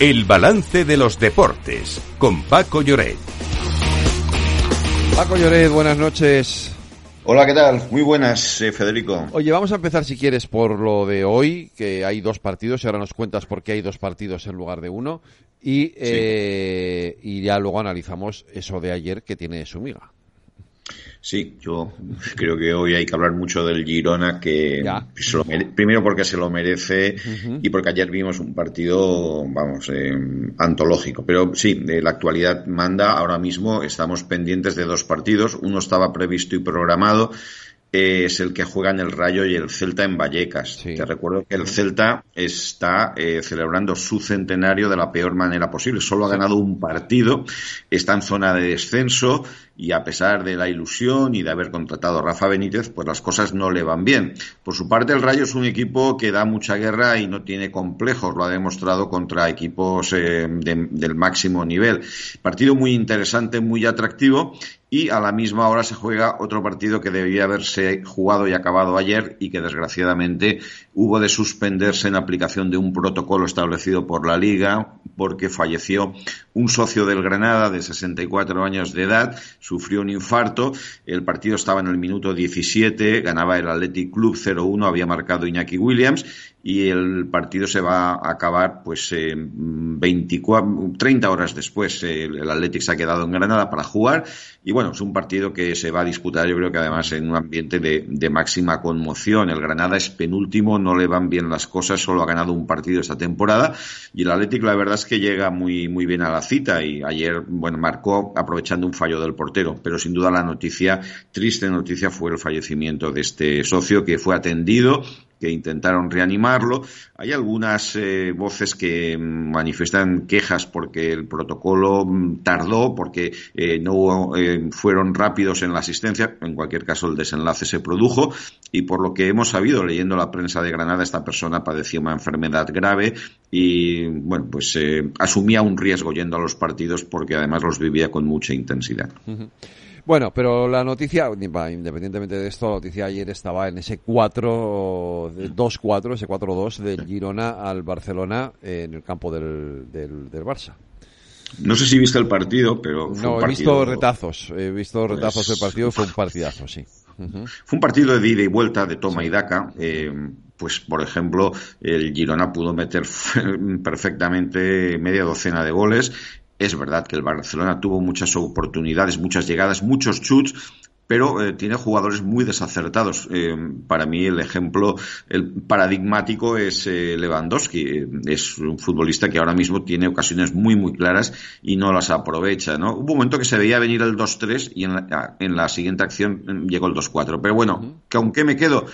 El balance de los deportes con Paco Lloret. Paco Lloret, buenas noches. Hola, ¿qué tal? Muy buenas, eh, Federico. Oye, vamos a empezar si quieres por lo de hoy, que hay dos partidos y ahora nos cuentas por qué hay dos partidos en lugar de uno y, eh, y ya luego analizamos eso de ayer que tiene su miga. Sí, yo creo que hoy hay que hablar mucho del Girona, que primero porque se lo merece y porque ayer vimos un partido, vamos, eh, antológico. Pero sí, de la actualidad manda. Ahora mismo estamos pendientes de dos partidos. Uno estaba previsto y programado es el que juega en el Rayo y el Celta en Vallecas. Te recuerdo que el Celta está eh, celebrando su centenario de la peor manera posible. Solo ha ganado un partido, está en zona de descenso y a pesar de la ilusión y de haber contratado a Rafa Benítez, pues las cosas no le van bien. Por su parte, el Rayo es un equipo que da mucha guerra y no tiene complejos, lo ha demostrado contra equipos eh, del máximo nivel. Partido muy interesante, muy atractivo y a la misma hora se juega otro partido que debía haberse jugado y acabado ayer y que desgraciadamente hubo de suspenderse en aplicación de un protocolo establecido por la Liga porque falleció un socio del Granada de 64 años de edad, sufrió un infarto, el partido estaba en el minuto 17, ganaba el Athletic Club 0-1, había marcado Iñaki Williams y el partido se va a acabar pues 24, 30 horas después. El Athletic se ha quedado en Granada para jugar y bueno, es un partido que se va a disputar yo creo que además en un ambiente de, de máxima conmoción. El Granada es penúltimo, no le van bien las cosas, solo ha ganado un partido esta temporada y el Athletic la verdad es que llega muy, muy bien a la cita y ayer, bueno, marcó aprovechando un fallo del portero, pero sin duda la noticia, triste noticia fue el fallecimiento de este socio que fue atendido que intentaron reanimarlo. Hay algunas eh, voces que manifiestan quejas porque el protocolo mm, tardó, porque eh, no eh, fueron rápidos en la asistencia. En cualquier caso, el desenlace se produjo y por lo que hemos sabido leyendo la prensa de Granada, esta persona padecía una enfermedad grave y, bueno, pues asumía un riesgo yendo a los partidos porque además los vivía con mucha intensidad. Bueno, pero la noticia, independientemente de esto, la noticia ayer estaba en ese 4 2-4, ese 4-2 del Girona al Barcelona en el campo del, del, Barça. No sé si viste el partido, pero. no, he visto retazos. He visto pues retazos del partido fue un partidazo, sí. Fue un partido de ida y vuelta, de toma y daca. Eh, pues, por ejemplo, el Girona pudo meter perfectamente media docena de goles es verdad que el Barcelona tuvo muchas oportunidades, muchas llegadas, muchos chuts, pero eh, tiene jugadores muy desacertados. Eh, para mí el ejemplo el paradigmático es eh, Lewandowski. Es un futbolista que ahora mismo tiene ocasiones muy muy claras y no las aprovecha. ¿no? Hubo un momento que se veía venir el 2-3 y en la, en la, siguiente acción mm, llegó el 2-4. Pero bueno, que aunque me quedo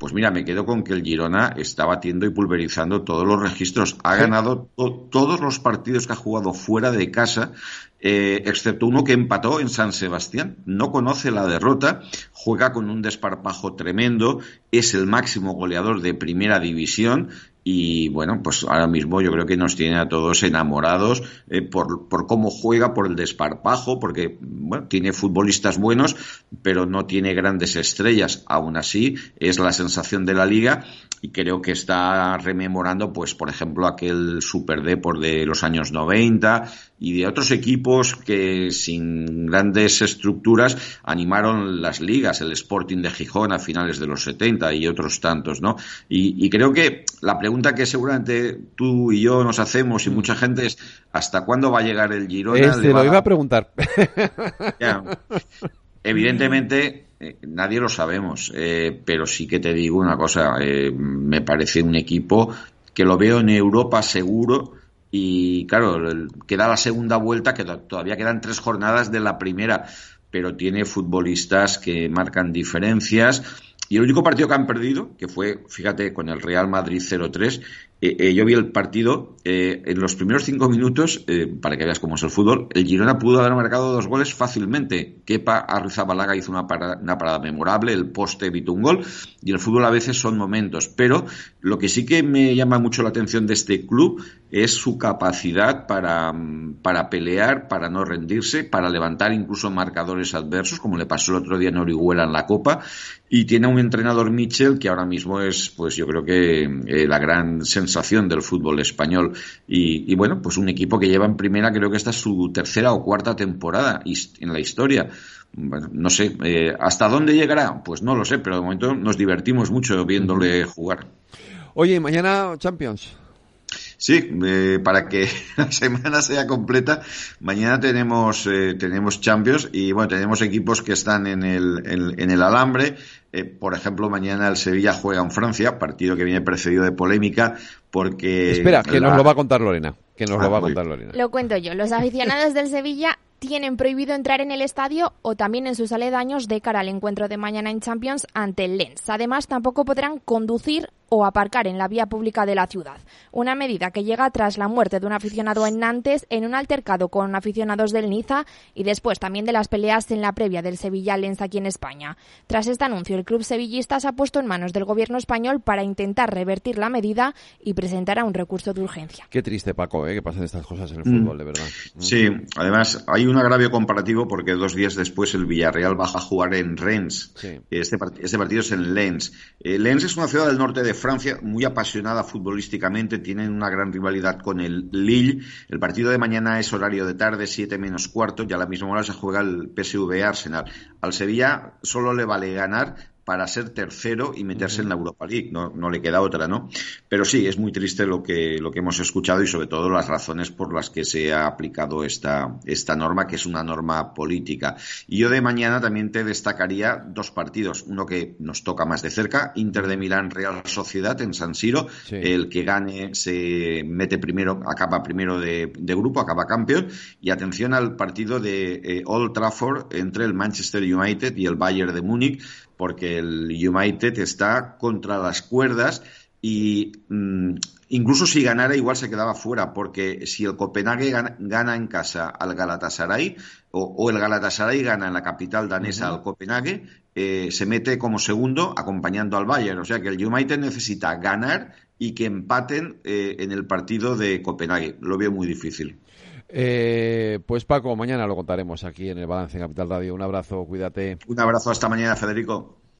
pues mira, me quedo con que el Girona está batiendo y pulverizando todos los registros. Ha ganado todos los partidos que ha jugado fuera de casa, eh, excepto uno que empató en San Sebastián. No conoce la derrota, juega con un desparpajo tremendo, es el máximo goleador de primera división y bueno, pues ahora mismo yo creo que nos tiene a todos enamorados eh, por, por, cómo juega, por el desparpajo, porque bueno, tiene futbolistas buenos, pero no tiene grandes estrellas. Aún así, es la sensación de la liga y creo que está rememorando, pues, por ejemplo, aquel Super Deport de los años 90 y de otros equipos que sin grandes estructuras animaron las ligas, el Sporting de Gijón a finales de los 70 y otros tantos, ¿no? Y, y creo que la pregunta que seguramente tú y yo nos hacemos y mucha gente es ¿hasta cuándo va a llegar el Girona? Este lo iba a preguntar. Evidentemente, eh, nadie lo sabemos, eh, pero sí que te digo una cosa, eh, me parece un equipo que lo veo en Europa seguro y claro, queda la segunda vuelta, que todavía quedan tres jornadas de la primera, pero tiene futbolistas que marcan diferencias. Y el único partido que han perdido, que fue, fíjate, con el Real Madrid 0-3, eh, eh, yo vi el partido, eh, en los primeros cinco minutos, para que veas cómo es el fútbol, el Girona pudo haber marcado dos goles fácilmente. Kepa Arrizabalaga hizo una parada, una parada memorable, el poste evitó un gol, y el fútbol a veces son momentos. Pero lo que sí que me llama mucho la atención de este club es su capacidad para, para pelear, para no rendirse, para levantar incluso marcadores adversos, como le pasó el otro día en Orihuela en la Copa, y tiene un entrenador Mitchell que ahora mismo es, pues yo creo que la gran sensación sensación del fútbol español. Y, bueno, pues un equipo que lleva en primera, creo que esta es su tercera o cuarta temporada en la historia. no sé, eh, ¿hasta dónde llegará? Pues no lo sé, pero de momento nos divertimos mucho viéndole jugar. Oye, mañana Champions. Sí, eh, para que la semana sea completa, mañana tenemos eh, tenemos Champions y bueno, tenemos equipos que están en el, en, el alambre. Eh, por ejemplo, mañana el Sevilla juega en Francia, partido que viene precedido de polémica porque... Espera, que nos lo va a contar Lorena. Que nos lo ah, va a contar Lorena. Lo cuento yo. Los aficionados del Sevilla tienen prohibido entrar en el estadio o también en sus aledaños de cara al encuentro de mañana en Champions ante el Lens. Además, tampoco podrán conducir o aparcar en la vía pública de la ciudad. Una medida que llega tras la muerte de un aficionado en Nantes en un altercado con aficionados del Niza y después también de las peleas en la previa del Sevilla Lens aquí en España. Tras este anuncio, el club sevillista se ha puesto en manos del gobierno español para intentar revertir la medida y presentará un recurso de urgencia. Qué triste, Paco, ¿eh? que pasen estas cosas en el fútbol, de verdad. Sí, además hay un agravio comparativo porque dos días después el Villarreal baja a jugar en Rennes. Este, este, partido es en Lens. Eh, Lens es una ciudad del norte de Francia muy apasionada futbolísticamente. Tienen una gran rivalidad con el Lille. El partido de mañana es horario de tarde, 7 menos cuarto. Y a la misma hora se juega el PSV Arsenal. Al Sevilla solo le vale ganar para ser tercero y meterse en la Europa League. No, no, le queda otra, ¿no? Pero sí, es muy triste lo que, lo que hemos escuchado y sobre todo las razones por las que se ha aplicado esta, esta norma, que es una norma política. Y yo de mañana también te destacaría dos partidos. Uno que nos toca más de cerca, Inter de Milán Real Sociedad en San Siro. El que gane se mete primero, acaba primero de, grupo, acaba campeón. Y atención al partido de eh, Old Trafford entre el Manchester United y el Bayern de Múnich porque el United está contra las cuerdas y mm, incluso si ganara igual se quedaba fuera, porque si el Copenhague gana, en casa al Galatasaray o, el Galatasaray gana en la capital danesa al Copenhague, eh, se mete como segundo acompañando al Bayern. O sea que el United necesita ganar y que empaten eh, en el partido de Copenhague. Lo veo muy difícil. Eh, pues Paco, mañana lo contaremos aquí en el Balance en Capital Radio. Un abrazo, cuídate. Un abrazo, hasta mañana, Federico.